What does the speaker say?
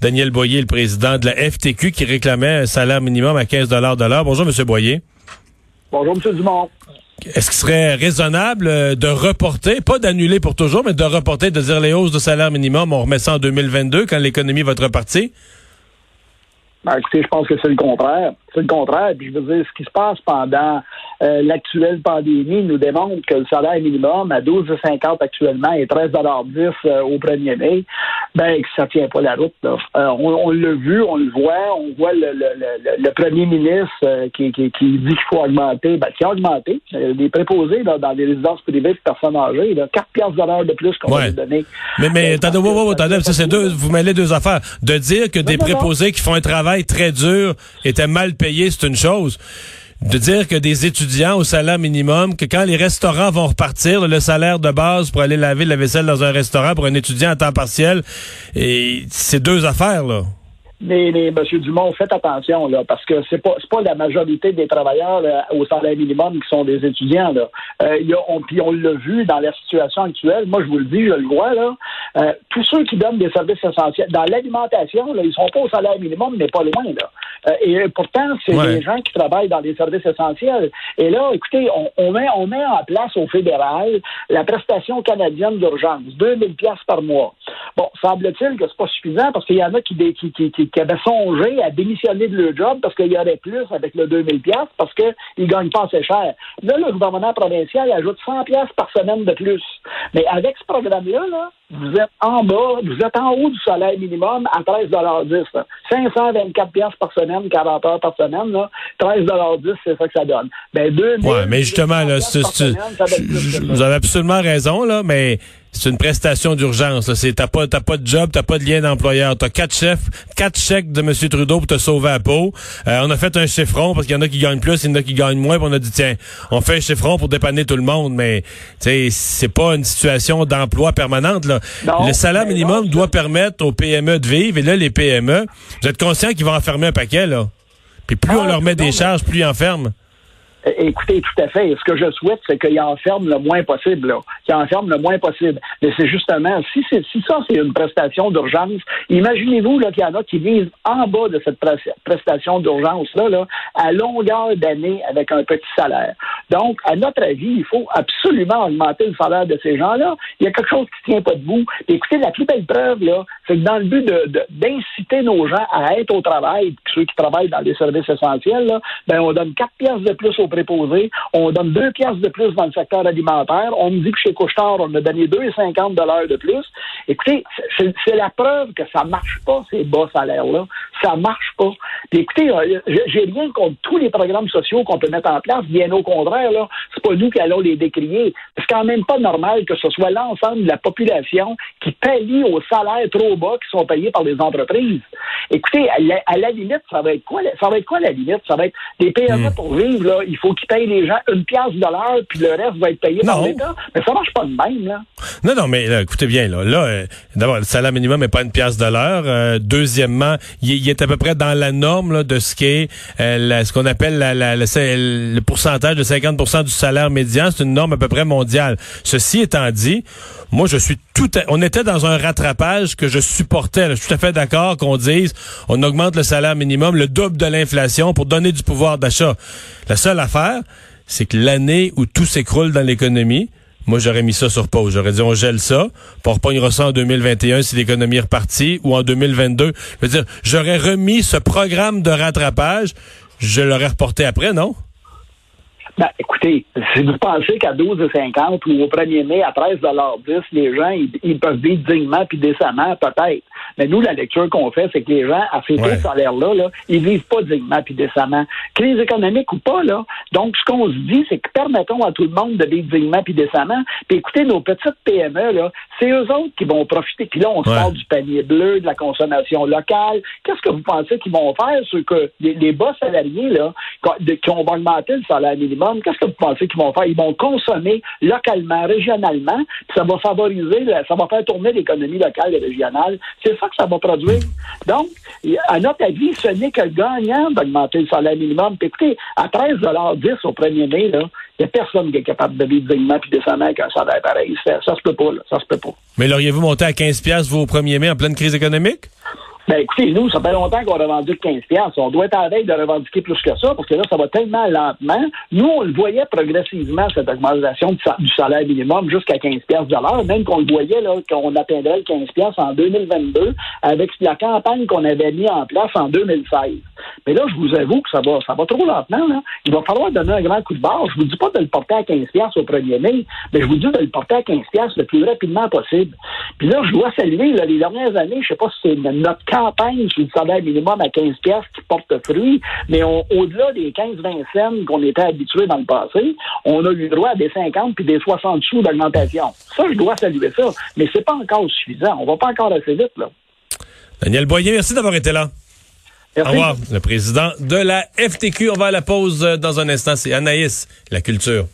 Daniel Boyer, le président de la FTQ, qui réclamait un salaire minimum à 15 de l'heure. Bonjour, M. Boyer. Bonjour, M. Dumont. Est-ce qu'il serait raisonnable euh, de reporter, pas d'annuler pour toujours, mais de reporter, de dire les hausses de salaire minimum, on remet ça en 2022 quand l'économie va être repartie? Ben, écoutez, je pense que c'est le contraire. C'est le contraire. Puis je veux dire, ce qui se passe pendant euh, l'actuelle pandémie nous démontre que le salaire minimum à 12,50 actuellement et 13,10 euh, au 1er mai, ben que ça tient pas la route. Là. Euh, on, l'a vu, on le voit, on voit le, le, le, premier ministre qui, qui, qui, dit qu'il faut augmenter, ben, qui a augmenté. les préposés là, dans les résidences privées de personnes âgées, là, 4 piastres de plus qu'on va donner. Mais, mais attendez, c'est deux, vous mêlez deux affaires. De dire que des préposés qui font un travail très dur étaient mal payés, c'est une chose de dire que des étudiants au salaire minimum, que quand les restaurants vont repartir, le salaire de base pour aller laver la vaisselle dans un restaurant pour un étudiant à temps partiel, c'est deux affaires, là. Mais, M. Dumont, faites attention, là, parce que c'est pas pas la majorité des travailleurs au salaire minimum qui sont des étudiants. Là. Euh, on, puis on l'a vu dans la situation actuelle. Moi, je vous le dis, je le vois, là. Euh, tous ceux qui donnent des services essentiels, dans l'alimentation, ils sont pas au salaire minimum, mais pas loin, là. Euh, et pourtant, c'est des gens qui travaillent dans des services essentiels. Et là, écoutez, on, on, met, on met en place au fédéral la prestation canadienne d'urgence, 2000 pièces par mois. Bon, semble-t-il que c'est pas suffisant parce qu'il y en a qui, qui, qui, qui qui avaient songé à démissionner de leur job parce qu'il y aurait plus avec le 2000 pièces parce qu'ils ne gagnent pas assez cher. Là, le gouvernement provincial ajoute 100 pièces par semaine de plus. Mais avec ce programme-là, là, vous êtes en bas, vous êtes en haut du salaire minimum à 13,10 524 pièces par semaine, 40 heures par semaine, là, 13,10 c'est ça que ça donne. Ben, 2000 ouais, mais justement, là, vous avez absolument raison, là, mais c'est une prestation d'urgence. C'est t'as pas t'as pas de job, t'as pas de lien d'employeur. T'as quatre chefs, quatre chèques de M. Trudeau pour te sauver la peau. Euh, on a fait un chiffron parce qu'il y en a qui gagnent plus, il y en a qui gagnent moins. Puis on a dit tiens, on fait un chiffron pour dépanner tout le monde, mais c'est pas une situation d'emploi permanente. Là. le salaire minimum doit permettre aux PME de vivre. Et là, les PME, vous êtes conscient qu'ils vont enfermer un paquet là. Puis plus on ah, leur met des charges, plus ils enferment. Écoutez, tout à fait. Ce que je souhaite, c'est qu'il enferme le moins possible, là. Qu'il enferme le moins possible. Mais c'est justement, si si ça, c'est une prestation d'urgence, imaginez-vous qu'il y en a qui vivent en bas de cette prestation d'urgence-là, là, à longueur d'année avec un petit salaire. Donc, à notre avis, il faut absolument augmenter le salaire de ces gens-là. Il y a quelque chose qui ne tient pas debout. écoutez, la plus belle preuve, là, c'est que dans le but d'inciter nos gens à être au travail, ceux qui travaillent dans les services essentiels, ben, on donne quatre pièces de plus au préposé. On donne deux pièces de plus dans le secteur alimentaire. On me dit que chez Couchetard, on a donné 2,50 dollars de plus. Écoutez, c'est la preuve que ça marche pas, ces bas salaires-là. Ça marche pas. Puis écoutez, euh, j'ai rien contre tous les programmes sociaux qu'on peut mettre en place. Bien au contraire, là, c'est pas nous qui allons les décrier. C'est quand même pas normal que ce soit l'ensemble de la population qui paye aux salaires trop bas qui sont payés par les entreprises. Écoutez, à la, limite, ça va être quoi? Ça va être quoi la limite? Ça va être des PME hmm. pour vivre, là. Il faut qu'ils payent les gens une pièce de l'heure, puis le reste va être payé par l'État. Mais ça marche pas de même, là. Non, non, mais écoutez bien, là. Là, euh, d'abord, le salaire minimum n'est pas une pièce de l'heure. Euh, deuxièmement, il, est à peu près dans la norme là, de ce qu'est euh, ce qu'on appelle la, la, le, pourcentage de 50 du salaire médian. C'est une norme à peu près mondiale. Ceci étant dit, moi, je suis tout on était dans un rattrapage que je supportais. Je suis tout à fait d'accord qu'on dise on augmente le salaire minimum, le double de l'inflation pour donner du pouvoir d'achat. La seule affaire, c'est que l'année où tout s'écroule dans l'économie, moi, j'aurais mis ça sur pause. J'aurais dit, on gèle ça, puis on repognera ça en 2021 si l'économie est repartie, ou en 2022. Je veux dire, j'aurais remis ce programme de rattrapage, je l'aurais reporté après, non? Ben, écoutez, si vous pensez qu'à 12,50 ou au 1er mai à 13,10 les gens, ils, peuvent vivre dignement puis décemment, peut-être. Mais nous, la lecture qu'on fait, c'est que les gens, à ces ouais. salaires-là, là, ils vivent pas dignement puis décemment. Crise économique ou pas, là. Donc, ce qu'on se dit, c'est que permettons à tout le monde de vivre dignement puis décemment. Puis écoutez, nos petites PME, là, c'est eux autres qui vont profiter. Puis là, on sort du panier bleu, de la consommation locale. Qu'est-ce que vous pensez qu'ils vont faire? sur que les, les bas salariés, là, qui ont augmenté le salaire minimum, qu'est-ce que vous pensez qu'ils vont faire? Ils vont consommer localement, régionalement, puis ça va favoriser, ça va faire tourner l'économie locale et régionale. C'est que ça va produire. Donc, à notre avis, ce n'est que gagnant d'augmenter le salaire minimum. Puis écoutez, à 13,10 au 1er mai, il n'y a personne qui est capable de vivre dignement puis décemment avec un salaire pareil. Ça, ça se peut pas, là. Ça se peut pas. Mais l'auriez-vous monté à 15 vous, au 1er mai, en pleine crise économique? Ben écoutez, nous, ça fait longtemps qu'on revendique 15 On doit être à veille de revendiquer plus que ça, parce que là, ça va tellement lentement. Nous, on le voyait progressivement, cette augmentation du salaire minimum jusqu'à 15 de l'heure, même qu'on le voyait là, qu'on atteindrait le 15 en 2022 avec la campagne qu'on avait mis en place en 2016. Mais là, je vous avoue que ça va, ça va trop lentement. Là. Il va falloir donner un grand coup de barre. Je vous dis pas de le porter à 15 au 1er mai, mais je vous dis de le porter à 15 le plus rapidement possible. Puis là, je dois saluer là, les dernières années, je sais pas si c'est notre campagne sur le salaire minimum à 15 pièces qui porte fruit, mais au-delà des 15-20 cents qu'on était habitués dans le passé, on a eu droit à des 50 puis des 60 sous d'augmentation. Ça, je dois saluer ça, mais c'est pas encore suffisant. On va pas encore assez vite, là. Daniel Boyer, merci d'avoir été là. Au revoir, le président de la FTQ. On va à la pause euh, dans un instant. C'est Anaïs, la culture.